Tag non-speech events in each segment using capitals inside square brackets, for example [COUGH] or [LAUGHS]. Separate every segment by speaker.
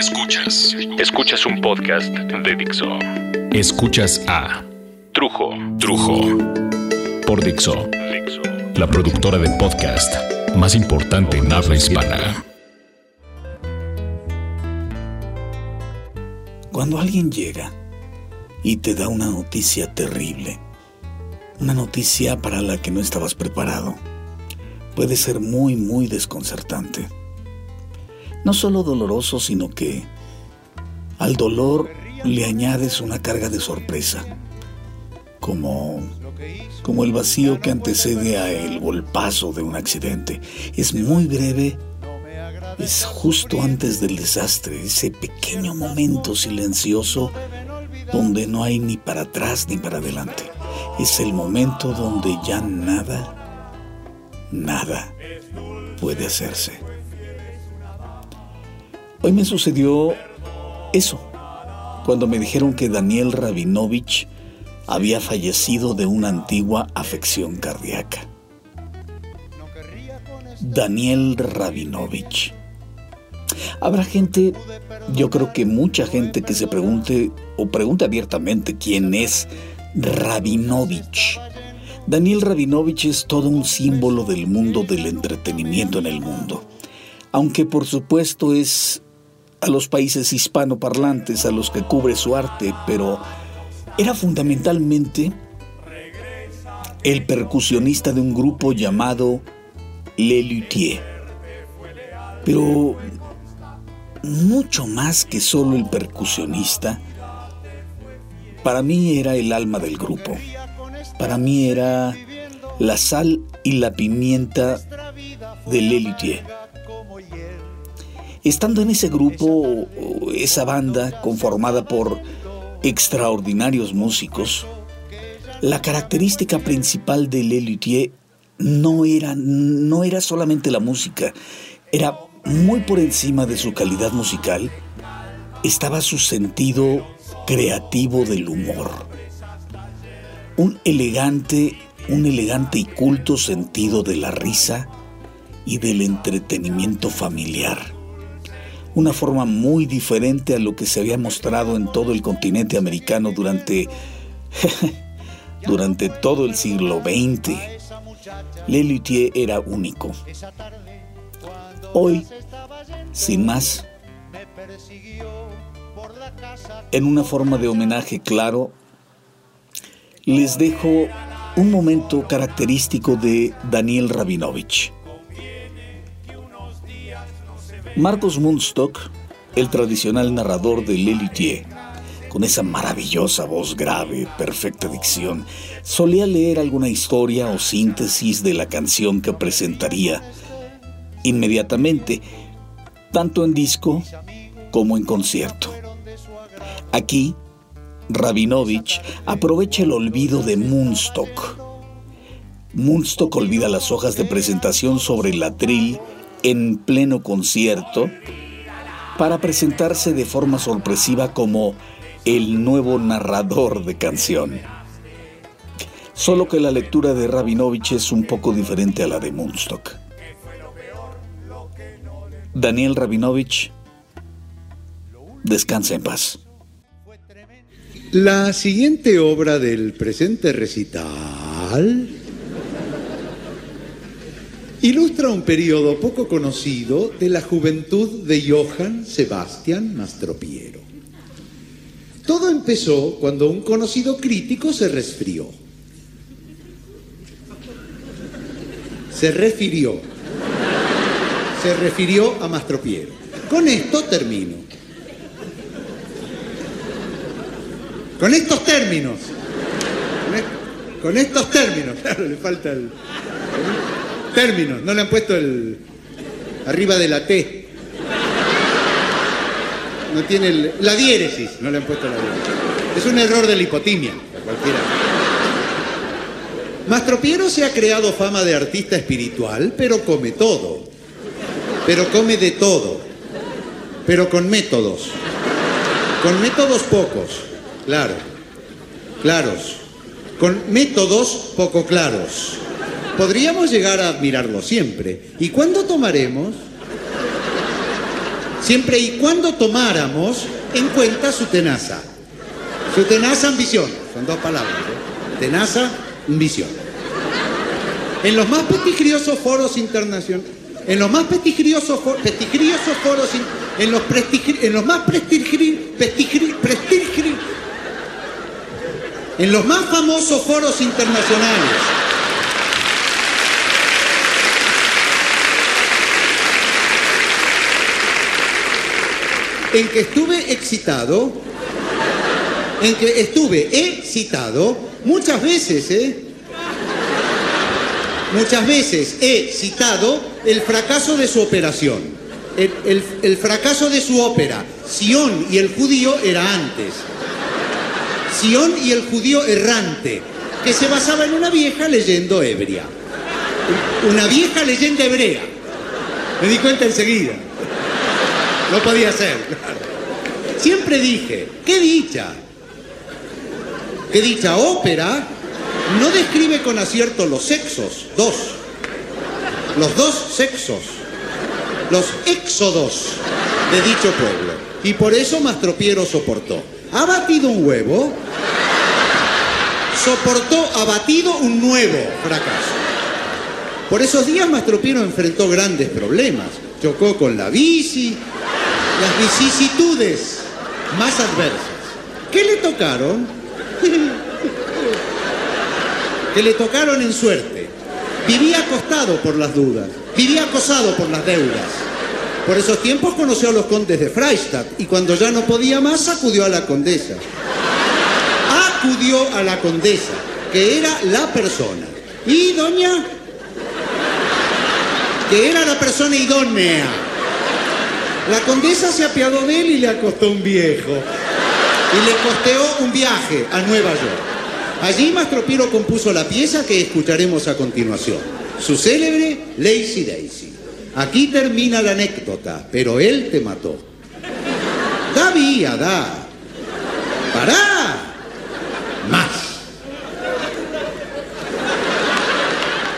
Speaker 1: Escuchas. Escuchas un podcast de Dixo. Escuchas a Trujo. Trujo. Por Dixo. La productora de podcast más importante en habla hispana.
Speaker 2: Cuando alguien llega y te da una noticia terrible, una noticia para la que no estabas preparado, puede ser muy, muy desconcertante. No solo doloroso, sino que al dolor le añades una carga de sorpresa, como, como el vacío que antecede a el golpazo de un accidente. Es muy breve, es justo antes del desastre, ese pequeño momento silencioso donde no hay ni para atrás ni para adelante. Es el momento donde ya nada, nada puede hacerse. Hoy me sucedió eso, cuando me dijeron que Daniel Rabinovich había fallecido de una antigua afección cardíaca. Daniel Rabinovich. Habrá gente, yo creo que mucha gente que se pregunte o pregunte abiertamente quién es Rabinovich. Daniel Rabinovich es todo un símbolo del mundo del entretenimiento en el mundo, aunque por supuesto es a los países hispanoparlantes a los que cubre su arte, pero era fundamentalmente el percusionista de un grupo llamado Le Luthier. Pero mucho más que solo el percusionista, para mí era el alma del grupo. Para mí era la sal y la pimienta de Le Luthier. Estando en ese grupo, esa banda conformada por extraordinarios músicos, la característica principal de Le Luthier no era, no era solamente la música, era muy por encima de su calidad musical, estaba su sentido creativo del humor. Un elegante, un elegante y culto sentido de la risa y del entretenimiento familiar. Una forma muy diferente a lo que se había mostrado en todo el continente americano durante [LAUGHS] durante todo el siglo XX. Le Luthier era único. Hoy, sin más, en una forma de homenaje claro, les dejo un momento característico de Daniel Rabinovich. Marcos Mundstock, el tradicional narrador de Lelutier, con esa maravillosa voz grave, perfecta dicción, solía leer alguna historia o síntesis de la canción que presentaría inmediatamente, tanto en disco como en concierto. Aquí, Rabinovich aprovecha el olvido de Moonstock. Moonstock olvida las hojas de presentación sobre el atril en pleno concierto para presentarse de forma sorpresiva como el nuevo narrador de canción. Solo que la lectura de Rabinovich es un poco diferente a la de Moonstock. Daniel Rabinovich, descansa en paz.
Speaker 3: La siguiente obra del presente recital ilustra un periodo poco conocido de la juventud de Johann Sebastian Mastropiero. Todo empezó cuando un conocido crítico se resfrió. Se refirió se refirió a Mastropiero. Con esto termino. Con estos términos. Con, estos términos. Claro, le falta el. Términos. No le han puesto el. Arriba de la T. No tiene la diéresis. No le han puesto la diéresis. Es un error de la hipotimia. Cualquiera. Mastropiero se ha creado fama de artista espiritual, pero come todo pero come de todo, pero con métodos, con métodos pocos, claro, claros, con métodos poco claros. Podríamos llegar a admirarlo siempre. ¿Y cuándo tomaremos? Siempre y cuando tomáramos en cuenta su tenaza. Su tenaza ambición. Son dos palabras. ¿eh? Tenaza, ambición. En los más prestigiosos foros internacionales. En los más prestigiosos, prestigiosos foros. En los, en los más prestigiosos. En los más famosos foros internacionales. En que estuve excitado, en que estuve excitado muchas veces, ¿eh? Muchas veces he citado el fracaso de su operación, el, el fracaso de su ópera. Sion y el judío era antes. Sion y el judío errante, que se basaba en una vieja leyenda ebria. Una vieja leyenda hebrea. Me di cuenta enseguida. No podía ser. Siempre dije, qué dicha. Qué dicha ópera no describe con acierto los sexos, dos. Los dos sexos. Los éxodos de dicho pueblo. Y por eso Mastropiero soportó ha batido un huevo, soportó abatido un nuevo fracaso. Por esos días Mastropino enfrentó grandes problemas. Chocó con la bici, las vicisitudes más adversas. ¿Qué le tocaron? [LAUGHS] que le tocaron en suerte. Vivía acostado por las dudas, vivía acosado por las deudas. Por esos tiempos conoció a los condes de Freistadt y cuando ya no podía más acudió a la condesa. Acudió a la condesa, que era la persona. Y doña, que era la persona idónea. La condesa se apiadó de él y le acostó un viejo. Y le costeó un viaje a Nueva York. Allí Mastropiro compuso la pieza que escucharemos a continuación, su célebre Lazy Daisy. Aquí termina la anécdota, pero él te mató. Da vía, da. Pará. Más.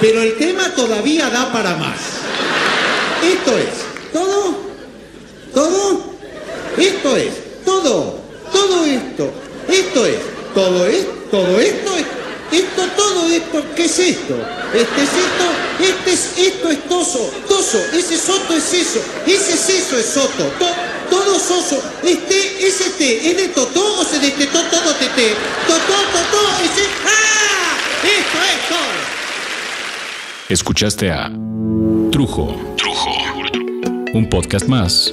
Speaker 3: Pero el tema todavía da para más. Esto es. Esto es, todo. Todo esto. Esto es, todo es, todo esto es. Esto, todo esto, ¿qué es esto? Este es esto, este es, esto es toso, toso, ese soto es eso, ese es eso es soto, todo soso, este, ese té, ¿es de totó o se destetó todo tete? Totó, totó, ese, ¡ah! Esto es todo.
Speaker 1: Escuchaste a Trujo, Trujo, un podcast más